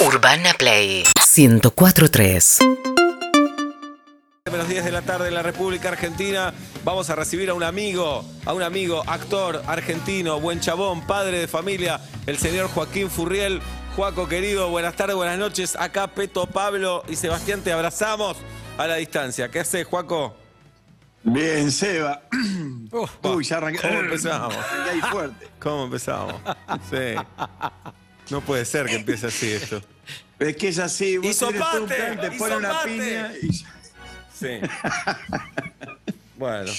Urbana Play 1043. Menos 10 de la tarde en la República Argentina. Vamos a recibir a un amigo, a un amigo, actor argentino, buen chabón, padre de familia, el señor Joaquín Furriel. Juaco, querido, buenas tardes, buenas noches. Acá Peto, Pablo y Sebastián te abrazamos a la distancia. ¿Qué haces, Juaco? Bien, Seba. Uf, Uy, ya arranqué. ¿Cómo empezamos? Arranqué ahí fuerte. ¿Cómo empezamos? Sí. No puede ser que empiece así esto. Es que es así. Vos Hizo tenés todo un pate, plan, te pone una piña y Sí. Bueno.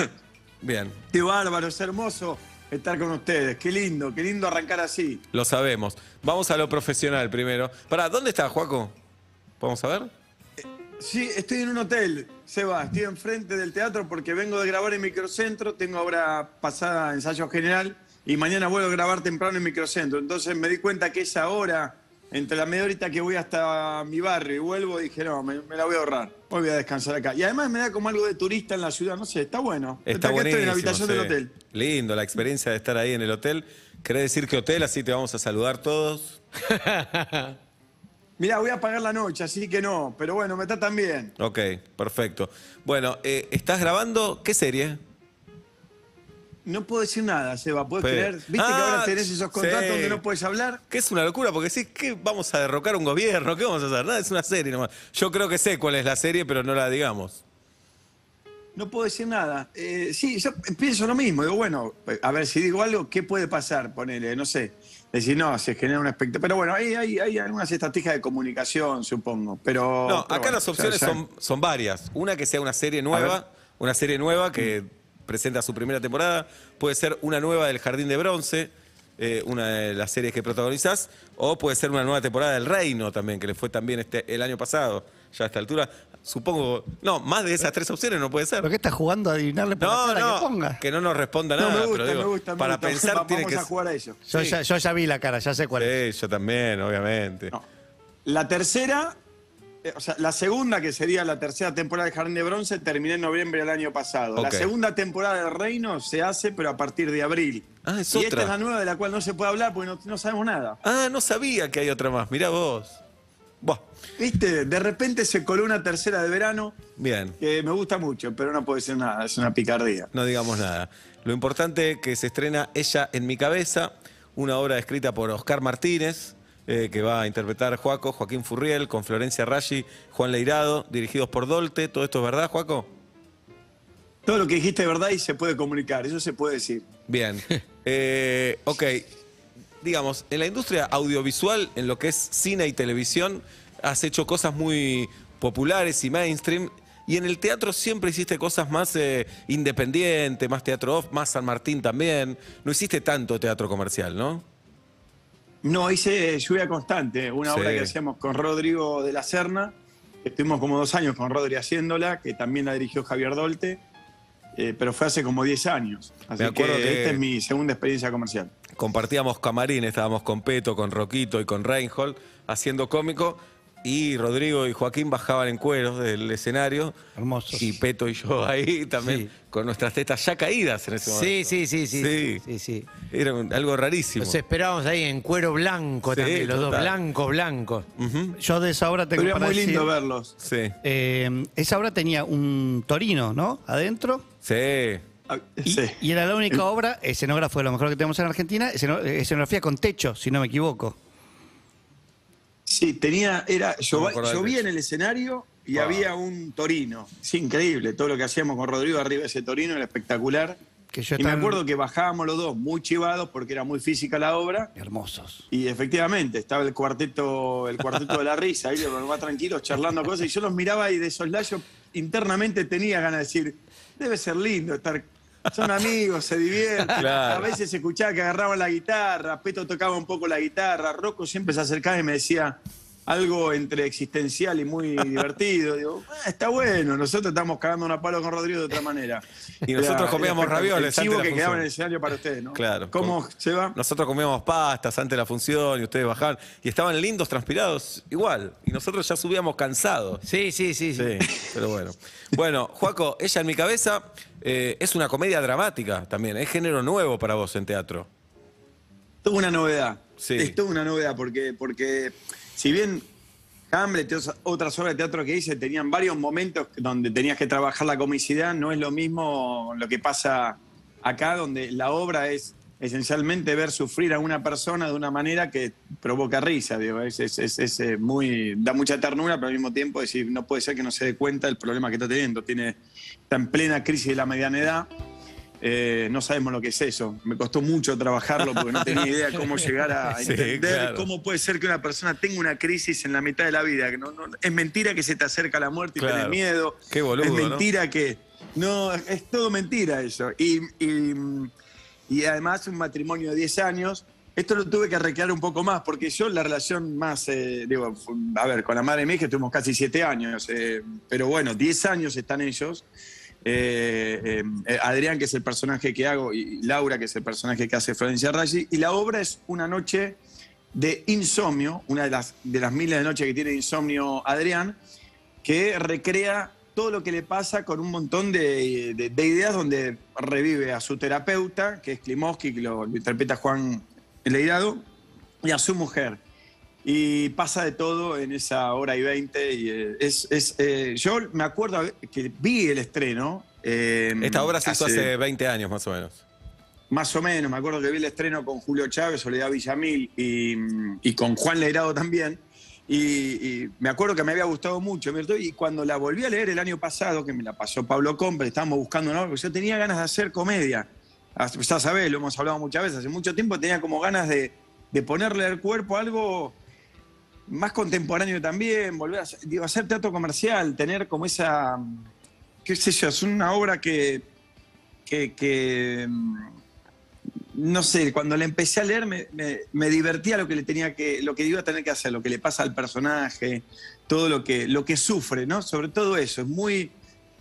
Bien. qué bárbaro, es hermoso estar con ustedes. Qué lindo, qué lindo arrancar así. Lo sabemos. Vamos a lo profesional primero. Pará, ¿dónde está, Juaco? ¿Vamos a ver? Sí, estoy en un hotel, Seba. Estoy enfrente del teatro porque vengo de grabar en Microcentro. Tengo ahora pasada ensayo general y mañana vuelvo a grabar temprano en Microcentro. Entonces me di cuenta que esa hora, entre la media horita que voy hasta mi barrio y vuelvo, dije, no, me, me la voy a ahorrar. Hoy voy a descansar acá. Y además me da como algo de turista en la ciudad. No sé, está bueno. Está Acá estoy en la habitación del hotel. Lindo la experiencia de estar ahí en el hotel. ¿Querés decir que hotel? Así te vamos a saludar todos. Mirá, voy a pagar la noche, así que no. Pero bueno, me tratan bien. Ok, perfecto. Bueno, eh, ¿estás grabando qué serie? No puedo decir nada, Seba, ¿puedes creer? ¿Viste que Ah, ahora tenés esos contratos sí. donde no puedes hablar? Que es una locura, porque sí, ¿qué vamos a derrocar un gobierno? ¿Qué vamos a hacer? Nada, es una serie nomás. Yo creo que sé cuál es la serie, pero no la digamos. No puedo decir nada. Eh, sí, yo pienso lo mismo. Digo, bueno, a ver, si digo algo, ¿qué puede pasar? Ponele, no sé. Decir, no, se genera un espectáculo. Pero bueno, hay, hay, hay algunas estrategias de comunicación, supongo. Pero. No, pero acá bueno, las opciones ya- son, son varias. Una que sea una serie nueva, una serie nueva que presenta su primera temporada. Puede ser una nueva del Jardín de Bronce, eh, una de las series que protagonizás. O puede ser una nueva temporada del Reino también, que le fue también este, el año pasado, ya a esta altura. Supongo. No, más de esas tres opciones no puede ser. ¿Por qué estás jugando a adivinarle por No, la cara no, que ponga? que no nos responda No, nada. me gusta, pero digo, me gusta. me para gusta. pensar tiene Vamos que a jugar a eso. Yo, Sí. ya, yo ya vi la cara, ya sé cuál es. Sí, yo también, obviamente. No. La tercera, o sea, la segunda, que sería la tercera temporada de Jardín de Bronce, terminé en noviembre del año pasado. La segunda temporada del Reino se hace, pero a partir de abril. Ah, es y otra. esta es la nueva de la cual no se puede hablar porque no, no sabemos nada. Ah, no sabía que hay otra más. Mirá vos. Buah, ¿Viste? De repente se coló una tercera de verano bien. que me gusta mucho, pero no puedo decir nada, es una picardía. No digamos nada. Lo importante es que se estrena Ella en mi cabeza, una obra escrita por Oscar Martínez, eh, que va a interpretar Juaco, Joaquín Furriel, con Florencia Raggi, Juan Leirado, dirigidos por Dolte. ¿Todo esto es verdad, Juaco? Todo lo que dijiste es verdad y se puede comunicar, eso se puede decir. Bien. Eh, ok. Digamos, en la industria audiovisual, en lo que es cine y televisión, has hecho cosas muy populares y mainstream. Y en el teatro siempre hiciste cosas más eh, independientes, más teatro off, más San Martín también. No hiciste tanto teatro comercial, ¿no? No, hice Lluvia Constante, una Sí. obra que hacíamos con Rodrigo de la Serna. Estuvimos como dos años con Rodri haciéndola, que también la dirigió Javier Dolte, eh, pero fue hace como 10 años. Así Me acuerdo que, que- esta es mi segunda experiencia comercial. Compartíamos camarín, estábamos con Peto, con Roquito y con Reinhold haciendo cómico. Y Rodrigo y Joaquín bajaban en cueros del escenario. Hermosos. Y Peto y yo ahí también, Sí. con nuestras tetas ya caídas en ese momento. Sí, sí, sí, sí. Sí. sí, sí. Era un- algo rarísimo. Los esperábamos ahí en cuero blanco Sí, también, los dos blancos, blancos. Ujú, Yo de esa obra tengo Pero era para muy decir, lindo verlos. Sí. eh, esa obra tenía un torino, ¿no? Adentro. Sí. Ah, Y, sí. y era la única obra, escenógrafo de lo mejor que tenemos en Argentina, esceno- escenografía con techo, si no me equivoco. Sí, tenía, era, yo, techo. en el escenario y Wow. había un torino. Es increíble, todo lo que hacíamos con Rodrigo arriba de ese torino era espectacular. Que yo Y me acuerdo que bajábamos los dos muy chivados porque era muy física la obra. Hermosos. Y efectivamente, estaba el cuarteto, el cuarteto de la risa, ahí los más tranquilos, charlando cosas, y yo los miraba y de soslayo internamente tenía ganas de decir, debe ser lindo estar. Son amigos, se divierten. Claro. A veces se escuchaba que agarraban la guitarra, Peto tocaba un poco la guitarra, Rocco siempre se acercaba y me decía algo entre existencial y muy divertido. Digo, "Ah, está bueno, nosotros estamos cagando una palo con Rodrigo de otra manera. Y nosotros comíamos ravioles El chivo que quedaba en el escenario para ustedes, ¿no? Claro. ¿Cómo se va? Nosotros comíamos pastas antes de la función y ustedes bajaban. Y estaban lindos, transpirados, igual. Y nosotros ya subíamos cansados. Sí, sí, sí. sí. Sí, pero bueno. Bueno, Juaco, ella en mi cabeza eh, es una comedia dramática también. Es género nuevo para vos en teatro. toda una novedad. Sí. Es toda una novedad, porque, porque si bien Hamlet y otras- otras obras de teatro que hice tenían varios momentos donde tenías que trabajar la comicidad, no es lo mismo lo que pasa acá, donde la obra es esencialmente ver sufrir a una persona de una manera que provoca risa, digo, es, es- es- es, eh, muy, da mucha ternura, pero al mismo tiempo decir, no puede ser que no se dé cuenta del problema que está teniendo, tiene, está en plena crisis de la mediana edad, eh, no sabemos lo que es eso. Me costó mucho trabajarlo porque no tenía idea cómo llegar a Sí, entender claro. cómo puede ser que una persona tenga una crisis en la mitad de la vida. Que no, no- es mentira que se te acerca la muerte y Claro. tenés miedo. Qué boludo, Es ¿no? mentira que. No, es todo mentira eso. Y, y- y además un matrimonio de 10 años. Esto lo tuve que recrear un poco más, porque yo la relación más, eh, digo, a ver, con la madre de mi hija tuvimos casi 7 años, eh, pero bueno, 10 años están ellos. Eh, Adrián, que es el personaje que hago, y Laura, que es el personaje que hace Florencia Raggi. Y la obra es una noche de insomnio, una de las, de las miles de noches que tiene insomnio Adrián, que recrea todo lo que le pasa con un montón de, de- de ideas donde revive a su terapeuta, que es Klimovsky, que lo, lo interpreta Juan Leirado, y a su mujer. Y pasa de todo en esa hora y veinte. Y, eh, es, es, eh, yo me acuerdo que vi el estreno. eh, Esta obra se hizo hace 20 años más o menos. más o menos, me acuerdo que vi el estreno con Julio Chávez, Soledad Villamil y, y con Juan Leirado también. Y, me acuerdo que me había gustado mucho. Y cuando la volví a leer el año pasado, que me la pasó Pablo Compre, estábamos buscando una obra, yo tenía ganas de hacer comedia. Ah, Ya sabés, lo hemos hablado muchas veces, hace mucho tiempo tenía como ganas de, de ponerle al cuerpo algo más contemporáneo también, volver a hacer, digo, hacer teatro comercial, tener como esa, qué sé yo, es una obra que, que, que, mm, no sé, cuando la empecé a leer me, me- me divertía lo que le tenía que, lo que iba a tener que hacer, lo que le pasa al personaje, todo lo que, lo que sufre, ¿no? Sobre todo eso, es muy,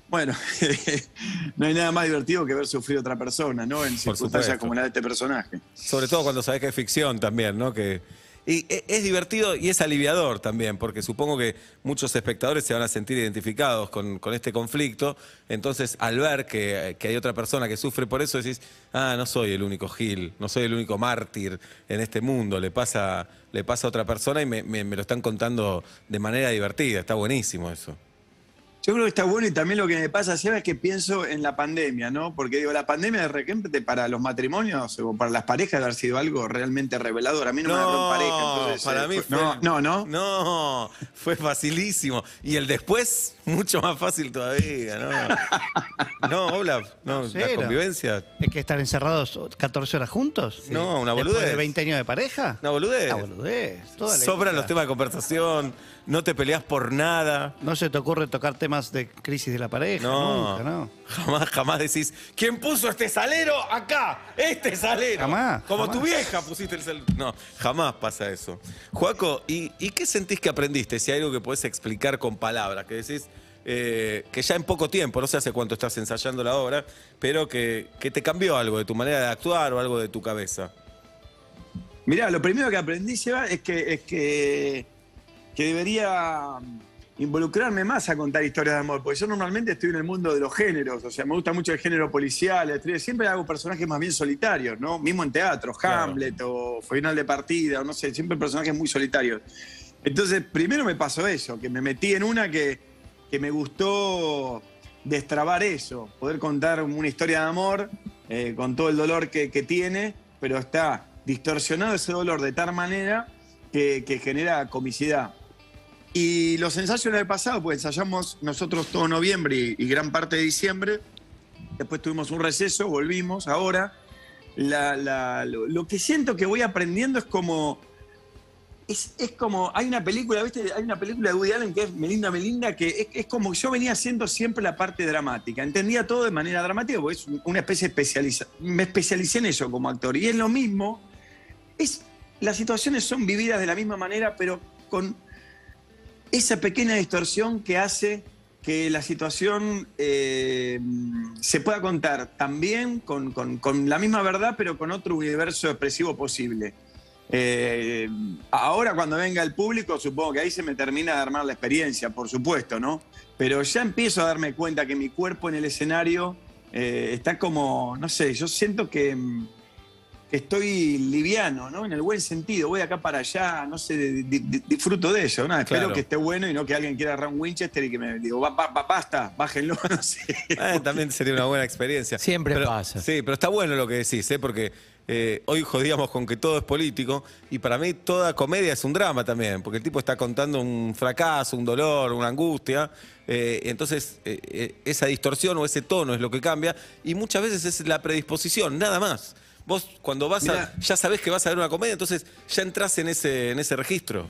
bueno, no hay nada más divertido que ver sufrir a otra persona, ¿no? En circunstancias supuesto. como la de este personaje. Sobre todo cuando sabes que es ficción también, ¿no? Que, y e- es divertido y es aliviador también, porque supongo que muchos espectadores se van a sentir identificados con, con este conflicto. Entonces, al ver que, que hay otra persona que sufre por eso, decís, ah, no soy el único Gil, no soy el único mártir en este mundo, le pasa, le pasa a otra persona y me, lo están contando de manera divertida. Está buenísimo eso. Yo creo que está bueno y también lo que me pasa, Seba, es que pienso en la pandemia, ¿no? Porque digo, la pandemia de repente para los matrimonios o para las parejas debe haber sido algo realmente revelador. A mí no, me agarró en pareja, entonces... para eh, mí fue- fue, No, no, no. No, fue facilísimo. Y el después, mucho más fácil todavía, ¿no? No, Olaf, no, la convivencia, ¿Es que estar encerrados 14 horas juntos? No, una ¿Después boludez. de 20 años de pareja? una boludez. Una boludez. toda Sobran los temas de conversación, no te peleas por nada. No se te ocurre tocar temas de crisis de la pareja, No, nunca, ¿no? jamás, jamás decís, ¿quién puso este salero acá? Este salero. Jamás, Como tu vieja pusiste el salero. No, jamás pasa eso. Juaco, ¿y, y qué sentís que aprendiste? Si hay algo que podés explicar con palabras, que decís eh, que ya en poco tiempo, no sé hace cuánto estás ensayando la obra, pero que, que te cambió algo de tu manera de actuar o algo de tu cabeza. Mirá, lo primero que aprendí, Seba, es que, es que, que debería involucrarme más a contar historias de amor, porque yo normalmente estoy en el mundo de los géneros, o sea, me gusta mucho el género policial, siempre hago personajes más bien solitarios, ¿no? Mismo en teatro, Claro. Hamlet o Final de Partida, o no sé, siempre personajes muy solitarios. Entonces, primero me pasó eso, que me metí en una que, que me gustó destrabar eso, poder contar una historia de amor eh, con todo el dolor que, que tiene, pero está distorsionado ese dolor de tal manera que, que genera comicidad. Y los ensayos del pasado, pues ensayamos nosotros todo noviembre y, gran parte de diciembre. Después tuvimos un receso, volvimos. Ahora, lo, que siento que voy aprendiendo es como. Es, como. Hay una película, ¿viste? Hay una película de Woody Allen que es Melinda Melinda, que es, como yo venía haciendo siempre la parte dramática. Entendía todo de manera dramática, porque es una especie especializa. Me especialicé en eso como actor. Y es lo mismo. Es, las situaciones son vividas de la misma manera, pero con esa pequeña distorsión que hace que la situación eh, se pueda contar también con, con- con la misma verdad, pero con otro universo expresivo posible. Eh, ahora cuando venga el público, supongo que ahí se me termina de armar la experiencia, por supuesto, ¿no? Pero ya empiezo a darme cuenta que mi cuerpo en el escenario eh, está como, no sé, yo siento que, mm, estoy liviano, ¿no? En el buen sentido, voy acá para allá, no sé, di- di- disfruto de eso, ¿no? Espero Claro. que esté bueno y no que alguien quiera agarrar un Winchester y que me digo, "Va- va- va- basta, bájenlo, no sé. Eh, también sería una buena experiencia. Siempre Pero- pasa. Sí, pero está bueno lo que decís, ¿eh? porque eh, hoy jodíamos con que todo es político y para mí toda comedia es un drama también, porque el tipo está contando un fracaso, un dolor, una angustia. eh, entonces, eh, eh, esa distorsión o ese tono es lo que cambia y muchas veces es la predisposición, nada más. Vos cuando vas a. Ya sabés que vas a ver una comedia, entonces ya entras en ese, en ese registro.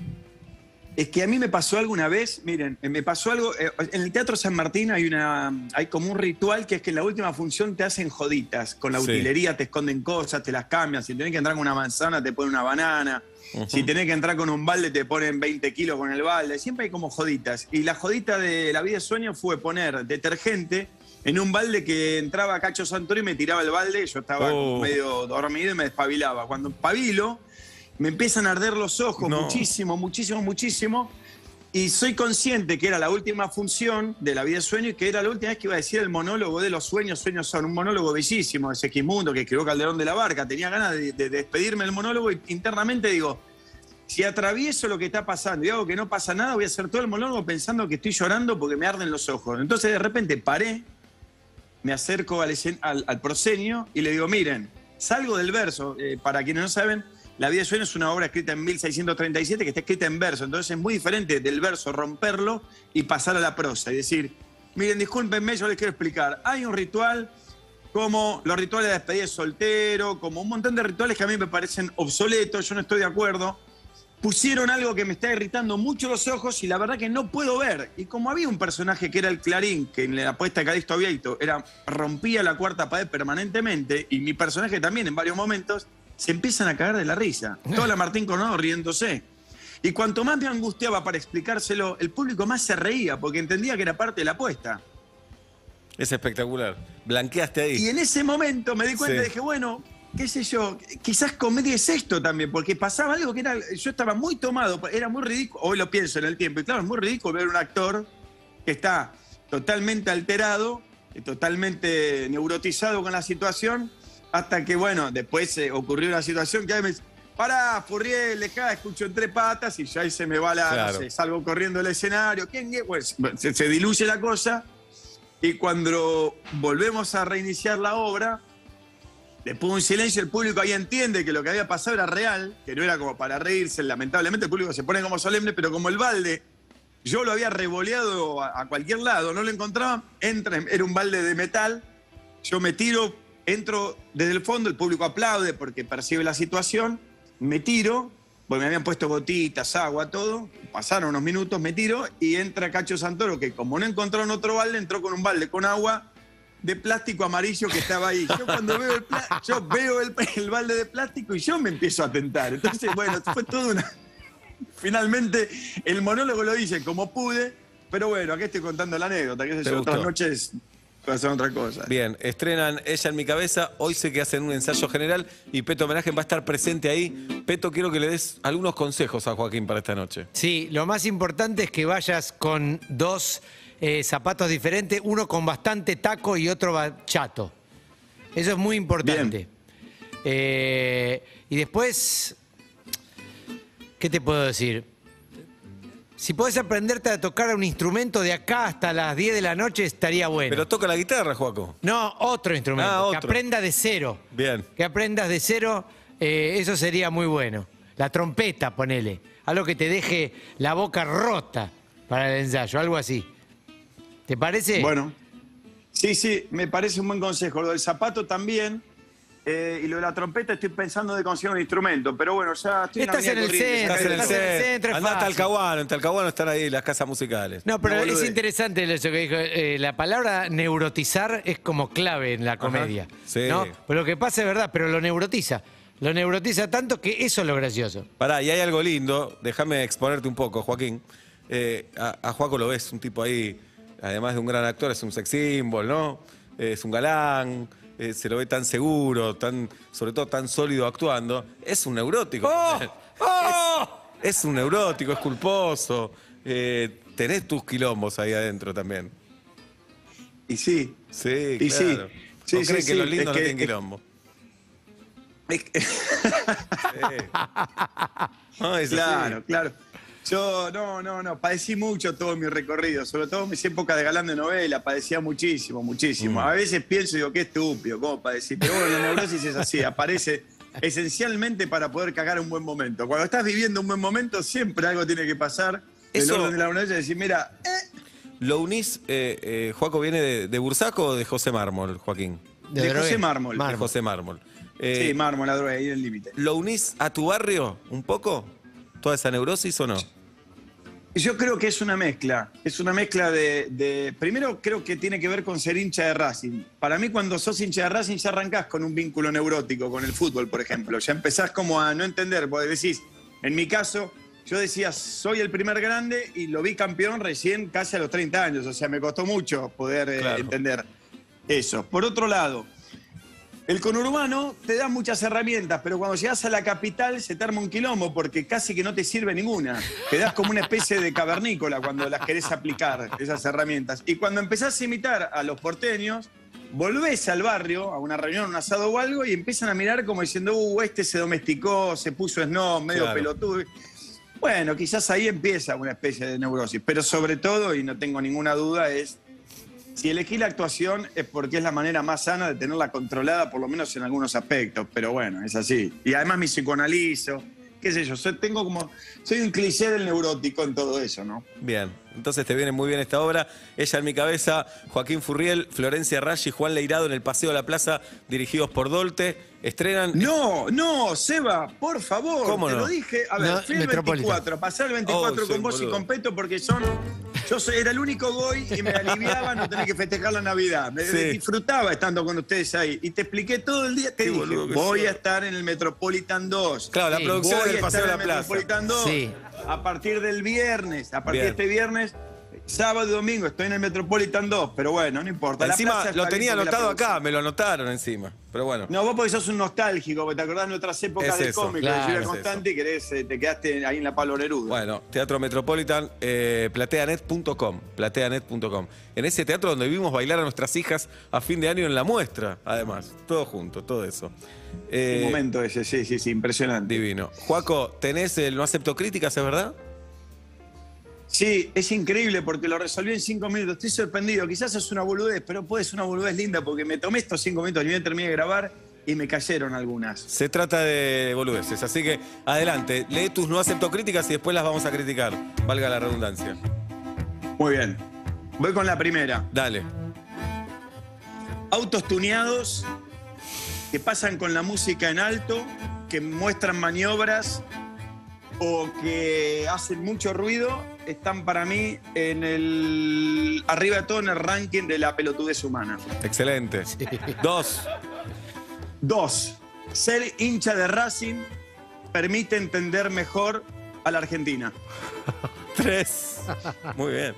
Es que a mí me pasó algo una vez, miren, me pasó algo, eh, en el Teatro San Martín hay una hay como un ritual que es que en la última función te hacen joditas, con la Sí. utilería te esconden cosas, te las cambian, si tenés que entrar con una manzana te ponen una banana, si tenés que entrar con un balde te ponen 20 kilos con el balde, siempre hay como joditas. Y la jodita de la vida de sueño fue poner detergente en un balde que entraba Cacho Santoro y me tiraba el balde, yo estaba Oh. medio dormido y me despabilaba. Cuando pabilo, me empiezan a arder los ojos No. muchísimo, muchísimo, muchísimo. Y soy consciente que era la última función de La vida de sueño y que era la última vez que iba a decir el monólogo de los sueños, sueños son. Un monólogo bellísimo de Segismundo que escribió Calderón de la Barca. Tenía ganas de, de despedirme del monólogo y internamente digo, si atravieso lo que está pasando y hago que no pasa nada, voy a hacer todo el monólogo pensando que estoy llorando porque me arden los ojos. Entonces de repente paré, me acerco al, al, al proscenio y le digo, miren, salgo del verso. Eh, para quienes no saben, La vida de sueño es una obra escrita en 1637 que está escrita en verso. Entonces es muy diferente del verso romperlo y pasar a la prosa y decir, miren, discúlpenme, yo les quiero explicar. Hay un ritual como los rituales de despedida de soltero, como un montón de rituales que a mí me parecen obsoletos, yo no estoy de acuerdo. Pusieron algo que me está irritando mucho los ojos y la verdad que no puedo ver. Y como había un personaje que era el Clarín, que en la apuesta de Calixto Vieito era, rompía la cuarta pared permanentemente, y mi personaje también en varios momentos, se empiezan a cagar de la risa. Toda la Martín Coronado riéndose. Y cuanto más me angustiaba para explicárselo, el público más se reía, porque entendía que era parte de la apuesta. Es espectacular. Blanqueaste ahí. Y en ese momento me di cuenta Sí. y dije, bueno, qué sé yo, quizás comedia es esto también, porque pasaba algo que era, yo estaba muy tomado, era muy ridículo, hoy lo pienso en el tiempo, y claro, es muy ridículo ver un actor que está totalmente alterado, eh, totalmente neurotizado con la situación, hasta que, bueno, después eh, ocurrió una situación que a mí me dice, pará, Furriel, dejá, escucho entre patas, y ya ahí se me va la, no Claro. sé, salgo corriendo del escenario, ¿quién se diluye la cosa, y cuando volvemos a reiniciar la obra, después de un silencio, el público ahí entiende que lo que había pasado era real, que no era como para reírse. Lamentablemente el público se pone como solemne, pero como el balde, yo lo había revoleado a, cualquier lado, no lo encontraba, entra, era un balde de metal, yo me tiro, entro desde el fondo, el público aplaude porque percibe la situación, me tiro, porque me habían puesto gotitas, agua, todo, pasaron unos minutos, me tiro y entra Cacho Santoro, que como no encontraron otro balde, entró con un balde con agua de plástico amarillo que estaba ahí. Yo cuando veo el, yo veo el, el balde de plástico y yo me empiezo a tentar. Entonces, bueno, fue toda una... Finalmente, el monólogo lo hice como pude, pero bueno, aquí estoy contando la anécdota, qué sé ¿Te yo, otras noches pasaron otra cosa. Bien, estrenan Ella en mi cabeza. Hoy sé que hacen un ensayo general y Peto Homenaje va a estar presente ahí. Peto, quiero que le des algunos consejos a Joaquín para esta noche. Sí, lo más importante es que vayas con dos eh, zapatos diferentes, uno con bastante taco y otro chato. Eso es muy importante. Eh, y después, ¿qué te puedo decir? Si podés aprenderte a tocar un instrumento de acá hasta las 10 de la noche, estaría bueno. Pero toca la guitarra, Joaco. No, otro instrumento. Ah, Que otro. aprenda de cero. Bien. Que aprendas de cero, eh, eso sería muy bueno. La trompeta, ponele. Algo que te deje la boca rota para el ensayo, algo así. ¿Te parece? Bueno, sí, sí, me parece un buen consejo. Lo del zapato también. eh, y lo de la trompeta estoy pensando de conseguir un instrumento, pero bueno, ya estoy Estás en, el centro, Estás en el estás en el centro. centro, Andá a fácil. Talcahuano. En Talcahuano están ahí las casas musicales. No, pero No, es interesante eso que dijo. eh, la palabra neurotizar es como clave en la comedia. sí. ¿no? Pero lo que pasa es verdad, pero lo neurotiza. Lo neurotiza tanto que eso es lo gracioso. Pará, y hay algo lindo. Déjame exponerte un poco, Joaquín. Eh, a, a Joaco lo ves, un tipo ahí, además de un gran actor, es un sex symbol, ¿no? Es un galán. eh, se lo ve tan seguro, tan, sobre todo tan sólido actuando. Es un neurótico. ¡Oh! ¡Oh! Es un neurótico, es culposo. eh, tenés tus quilombos ahí adentro también. Y sí, Sí, Y sí, claro. sí, ¿No sí, creen que sí, los lindos es no que- tienen es- quilombo? Es que- No, es así. Claro, claro. Yo, no, no, no, padecí mucho todo mi recorrido, sobre todo en mis épocas de galán de novela, padecía muchísimo, muchísimo. Mm. A veces pienso y digo, qué estúpido, ¿cómo padecí? Pero bueno, la neurosis es así, aparece esencialmente para poder cagar un buen momento. Cuando estás viviendo un buen momento, siempre algo tiene que pasar. El Eso- orden de la neurosis es decir, mira, eh, ¿Lo unís, eh, eh, Juaco, viene de, de Bursaco o de José Mármol, Joaquín? De. José Mármol. De José Mármol. Eh, sí, mármol, la droga, ahí en el límite. ¿Lo unís a tu barrio un poco? ¿Toda esa neurosis o no? Yo creo que es una mezcla. Es una mezcla de, de- Primero, creo que tiene que ver con ser hincha de Racing. Para mí, cuando sos hincha de Racing, ya arrancás con un vínculo neurótico con el fútbol, por ejemplo. Ya empezás como a no entender, porque decís, en mi caso, yo decía, soy el primer grande y lo vi campeón recién casi a los 30 años. O sea, me costó mucho poder eh, entender eso. Por otro lado, el conurbano te da muchas herramientas, pero cuando llegas a la capital se te arma un quilombo porque casi que no te sirve ninguna. Te das como una especie de cavernícola cuando las querés aplicar, esas herramientas. Y cuando empezás a imitar a los porteños, volvés al barrio, a una reunión, un asado o algo, y empiezan a mirar como diciendo, uh, este se domesticó, se puso snob, medio Claro. pelotudo. Bueno, quizás ahí empieza una especie de neurosis, pero sobre todo, y no tengo ninguna duda, es si elegí la actuación es porque es la manera más sana de tenerla controlada, por lo menos en algunos aspectos, pero bueno, es así. Y además me psicoanalizo, qué sé yo, soy, tengo como, soy un cliché del neurótico en todo eso, ¿no? Bien, entonces te viene muy bien esta obra. Ella en mi cabeza, Joaquín Furriel, Florencia Raggi, Juan Leirado en el Paseo de la Plaza, dirigidos por Dolte. Estrenan. No, no, Seba, por favor, ¿Cómo te no? lo dije. A ver, No, fui el Metropolitan. 24, pasar el 24 Oh, sí, con vos y con Peto porque son. Yo soy, era el único goy y me aliviaba no tener que festejar la Navidad. Me Sí. disfrutaba estando con ustedes ahí. Y te expliqué todo el día. Te dije, voy a estar en el Metropolitan 2. Claro, la Sí. producción Voy del a Paseo de la Plaza. Metropolitan 2 Sí. a partir del viernes. A partir Bien. de este viernes, sábado y domingo, estoy en el Metropolitan 2. Pero bueno, no importa. La Encima lo tenía anotado acá, me lo anotaron encima. Pero bueno. no, vos porque sos un nostálgico, porque te acordás de otras épocas Es del eso, cómic, claro, de Julia es Constante y querés, eh, te quedaste ahí en la Pablo Neruda. Bueno, Teatro Metropolitan, eh, plateanet.com, plateanet.com. En ese teatro donde vimos bailar a nuestras hijas a fin de año en la muestra, además. Todo junto, todo eso. Eh, Un momento ese, sí, sí, sí, impresionante. Divino. Juaco, ¿tenés el No acepto críticas, es verdad? Sí, es increíble porque lo resolví en cinco minutos. Estoy sorprendido. Quizás es una boludez, pero puede ser una boludez linda porque me tomé estos cinco minutos, ni bien terminé de grabar y me cayeron algunas. Se trata de boludeces, así que adelante, lee tus no acepto críticas y después las vamos a criticar, valga la redundancia. Muy bien. Voy con la primera. Dale. Autos tuneados que pasan con la música en alto, que muestran maniobras o que hacen mucho ruido, están para mí en el arriba de todo en el ranking de la pelotudez humana. Excelente. Dos. Dos, ser hincha de Racing permite entender mejor a la Argentina. Tres. Muy bien.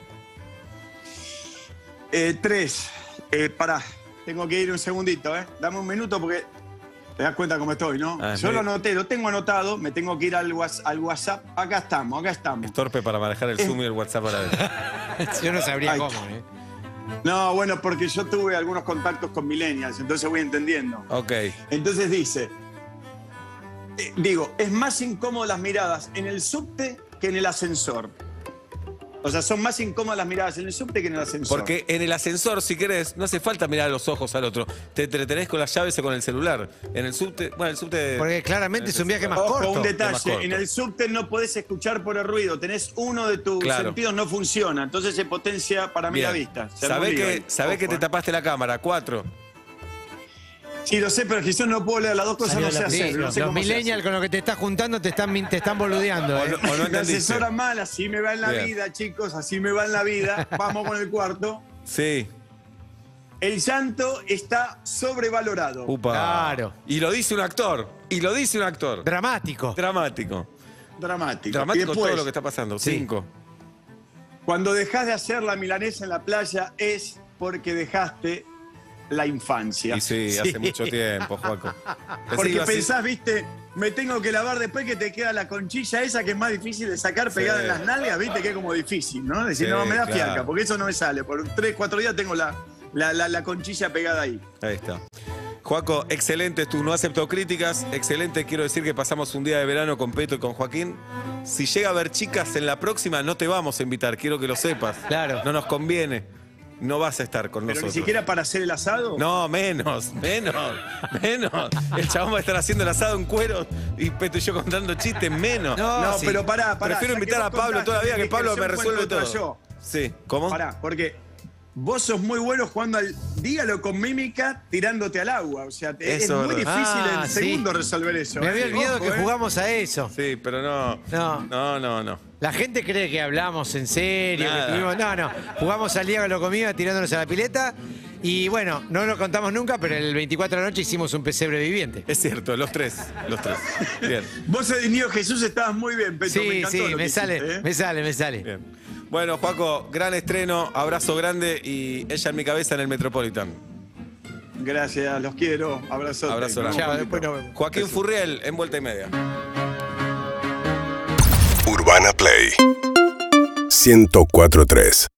Eh, tres, eh, pará, tengo que ir un segundito, ¿eh? Dame un minuto porque te das cuenta cómo estoy, ¿no? Ah, es Yo lo anoté, lo tengo anotado, me tengo que ir al, Whats- al WhatsApp. Acá estamos, acá estamos. Es torpe para manejar el Zoom y el WhatsApp a la vez. Yo no sabría Ay. cómo, ¿eh? No, bueno, porque yo tuve algunos contactos con millennials, entonces voy entendiendo. Ok. Entonces dice, eh, digo, es más incómodo las miradas en el subte que en el ascensor. O sea, son más incómodas las miradas en el subte que en el ascensor. Porque en el ascensor, si querés, no hace falta mirar a los ojos al otro. Te entretenés con las llaves o con el celular. En el subte, bueno, el subte. Porque claramente es un viaje más Ojo, corto. un más detalle, corto. en el subte no podés escuchar por el ruido, tenés uno de tus Claro. sentidos no funciona, entonces se potencia para mí Bien. la vista. Se Sabés que, sabés que te eh. tapaste la cámara. Cuatro. Sí, lo sé, pero yo no puedo leer las dos cosas, Salió no sé la- sí, hacer. no sé los cómo se millennials con lo que te estás juntando te están, min- te están boludeando, O ¿eh? no, o no Me entendiste. mal, así me va en la Bien. vida, chicos, así me va en la vida. Vamos con el cuarto. Sí. El llanto está sobrevalorado. Upa. Claro. Y lo dice un actor. Y lo dice un actor. Dramático. Dramático. Dramático. Dramático después, todo lo que está pasando. Sí. Cinco. cuando dejas de hacer la milanesa en la playa es porque dejaste la infancia. Y sí, hace mucho tiempo, Juaco. Pensé Porque pensás, viste, me tengo que lavar después que te queda la conchilla esa que es más difícil de sacar pegada Sí. en las nalgas, viste, que es como difícil, ¿no? Decir, Sí, no, me da claro. fiaca, porque eso no me sale. Por tres, cuatro días tengo la, la, la- la conchilla pegada ahí. Ahí está. Joaco, excelente, tú no acepto críticas. Excelente, quiero decir que pasamos un día de verano con Peto y con Joaquín. Si llega a haber chicas en la próxima, no te vamos a invitar, quiero que lo sepas. Claro. No nos conviene. No vas a estar con Pero ni nosotros. siquiera para hacer el asado. No, menos, menos, menos. El chabón va a estar haciendo el asado en cuero y Peto y yo contando chistes, menos. No, No, sí. pero pará, pará. Prefiero ya invitar a vos Pablo contaste todavía, que Pablo me resuelve todo. yo. Sí, ¿cómo? Pará, porque vos sos muy bueno jugando al. Dígalo con mímica tirándote al agua. O sea, te- es muy verdad. difícil Ah, en sí. segundo resolver eso. Me había ¿eh? olvidado Ojo, que ¿eh? jugamos a eso. Sí, pero no. No. No, no, no. La gente cree que hablamos en serio. que tuvimos- no, no. Jugamos al día con lo comida tirándonos a la pileta. Y bueno, no lo contamos nunca, pero el 24 de la noche hicimos un pesebre viviente. Es cierto, los tres. Los tres. Bien, Vos, el niño Jesús, estabas muy bien, Peto. me Sí, encantó sí, lo que me sale, hiciste, ¿eh? me sale, me sale. bien. Bueno, Juaco, gran estreno, abrazo grande y ella en mi cabeza en el Metropolitan. Gracias, los quiero. Abrazo. Abrazo grande. Chao, después nos vemos. Joaquín Furriel en vuelta y media. Urbana Play. 1043